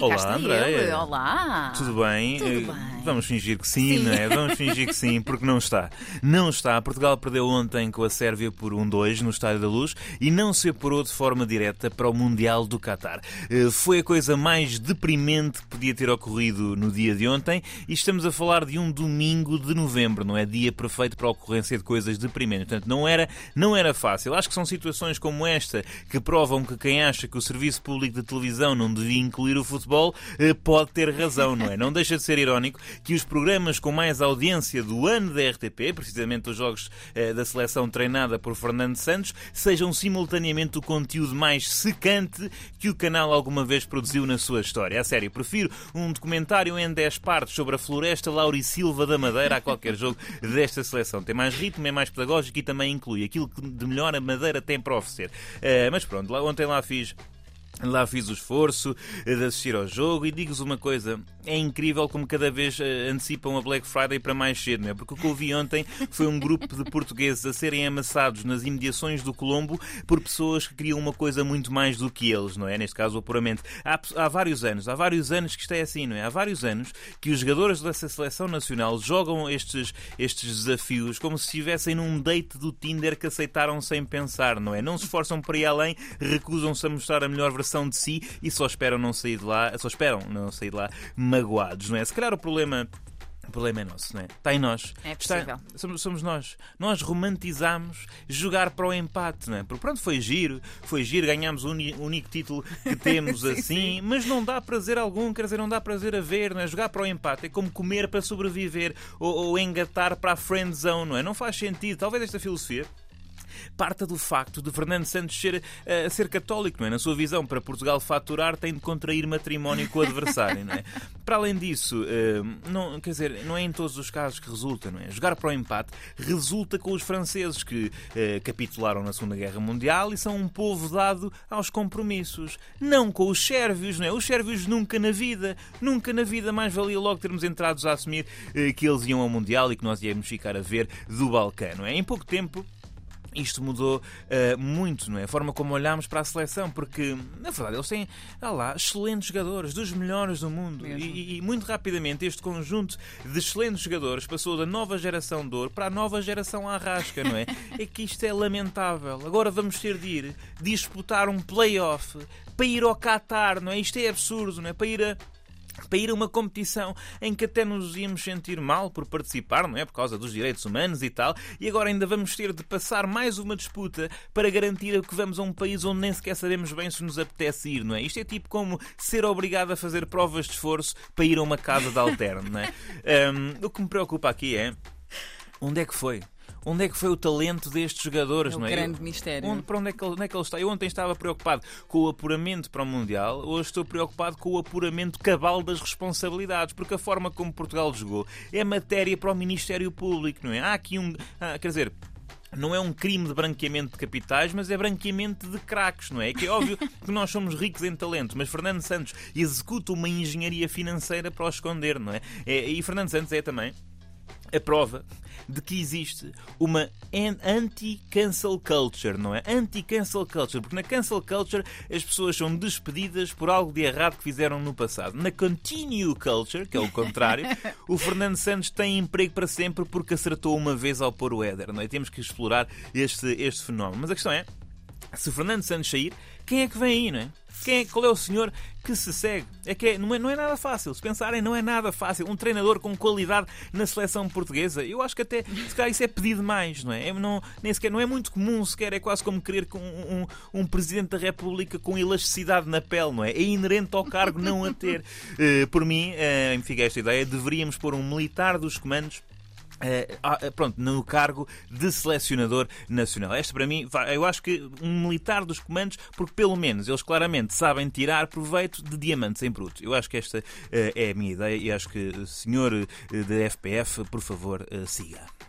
Olá, Andréia. Olá. Tudo bem? Tudo Eh, bem. Vamos fingir que sim, Sim. não é? Vamos fingir que sim, porque não está. Não está. Portugal perdeu ontem com a Sérvia por 1-2 no Estádio da Luz e não se apurou de forma direta para o Mundial do Qatar. Eh, Foi a coisa mais deprimente que podia ter ocorrido no dia de ontem e estamos a falar de um domingo de novembro, não é? Dia perfeito para a ocorrência de coisas deprimentes. Portanto, não era, não era fácil. Acho que são situações como esta que provam que quem acha que o Serviço Público de Televisão não devia incluir o futebol eh, pode ter razão, não é? Não deixa de ser irónico que os programas com mais audiência do ano da RTP, precisamente os jogos eh, da seleção treinada por Fernando Santos, sejam simultaneamente o conteúdo mais secante que o canal alguma vez produziu na sua história. A sério, prefiro um documentário em 10 partes sobre a floresta Laurisilva da Madeira a qualquer jogo desta seleção. Tem mais ritmo, é mais pedagógico e também inclui aquilo que de melhor a Madeira tem para oferecer. Eh, mas pronto, ontem lá fiz Lá fiz o esforço de assistir ao jogo e digo-vos uma coisa: é incrível como cada vez eh, antecipam a Black Friday para mais cedo, não é? Porque o que eu vi ontem foi um grupo de portugueses a serem amassados nas imediações do Colombo por pessoas que queriam uma coisa muito mais do que eles, não é? Neste caso, o apuramento. Há, há vários anos, há vários anos que isto é assim, não é? Há vários anos que os jogadores dessa seleção nacional jogam estes, estes desafios como se estivessem num date do Tinder que aceitaram sem pensar, não é? Não se esforçam para ir além, recusam-se a mostrar a melhor versão de si e só esperam não sair de lá, só esperam não sair de lá magoados, não é? Se calhar o problema. O problema é nosso, não é? Está em nós. É Está- possível. somos, somos nós. Nós romantizamos jogar para o empate, não é? Porque pronto, foi giro, foi giro, ganhámos o único título que temos assim, mas não dá prazer algum, quer dizer, não dá prazer a ver, não é? Jogar para o empate é como comer para sobreviver ou, ou engatar para a friend zone, não é? Não faz sentido. Talvez esta filosofia parta do facto de Fernando Santos ser, eh, ser católico, não é? Na sua visão, para Portugal faturar, tem de contrair matrimónio com o adversário, não é? Para além disso, eh, não, quer dizer, não é em todos os casos que resulta, não é? Jogar para o empate resulta com os franceses que eh, capitularam na Segunda Guerra Mundial e são um povo dado aos compromissos. Não com os sérvios, não é? Os sérvios nunca na vida, nunca na vida mais valia logo termos entrados a assumir que eles iam ao Mundial e que nós íamos ficar a ver do Balcã, não é? Em pouco tempo, isto mudou eh, muito, não é? A forma como olhámos para a seleção, porque, na verdade, eles têm, ah lá, excelentes jogadores, dos melhores do mundo. E, e muito rapidamente este conjunto de excelentes jogadores passou da nova geração de ouro para a nova geração arrasca, não é? É que isto é lamentável. Agora vamos ter de ir disputar um play-off para ir ao Qatar, não é? Isto é absurdo, não é? Para ir a para ir a uma competição em que até nos íamos sentir mal por participar, não é? Por causa dos direitos humanos e tal, e agora ainda vamos ter de passar mais uma disputa para garantir que vamos a um país onde nem sequer sabemos bem se nos apetece ir, não é? Isto é tipo como ser obrigado a fazer provas de esforço para ir a uma casa de alterno, não é? Hum, o que me preocupa aqui é onde é que foi? Onde é que foi o talento destes jogadores, É o não é? grande mistério. Onde, para onde é, que ele, onde é que ele está? Eu ontem estava preocupado com o apuramento para o Mundial, hoje estou preocupado com o apuramento cabal das responsabilidades, porque a forma como Portugal jogou é matéria para o Ministério Público, não é? Há aqui um. ah, quer dizer. Não é um crime de branqueamento de capitais, mas é branqueamento de craques, não é? É que é óbvio que nós somos ricos em talentos, mas Fernando Santos executa uma engenharia financeira para o esconder, não é? É- E Fernando Santos é também a prova de que existe uma an- anti-cancel culture, não é? Anti-cancel culture, porque na cancel culture as pessoas são despedidas por algo de errado que fizeram no passado. Na continue culture, que é o contrário, o Fernando Santos tem emprego para sempre porque acertou uma vez ao pôr o éder, não é? Temos que explorar este, este fenómeno. Mas a questão é, se Fernando Santos sair, quem é que vem aí, não é? Quem é, qual é o senhor que se segue? É que é- não, é, não é nada fácil. Se pensarem, não é nada fácil. Um treinador com qualidade na seleção portuguesa, eu acho que até se calhar isso é pedir demais, não é? É- não, nem sequer, não é muito comum sequer. É quase como querer que um, um, um presidente da República com elasticidade na pele, não é? É inerente ao cargo não a ter. Eh, por mim, eh, me fica esta ideia, deveríamos pôr um militar dos comandos eh, ah, eh, pronto, no cargo de selecionador nacional. Este para mim, eu acho que um militar dos comandos, porque pelo menos eles claramente sabem tirar proveito de diamantes em bruto. Eu acho que esta eh, é a minha ideia e acho que, senhor da FPF, por favor, siga.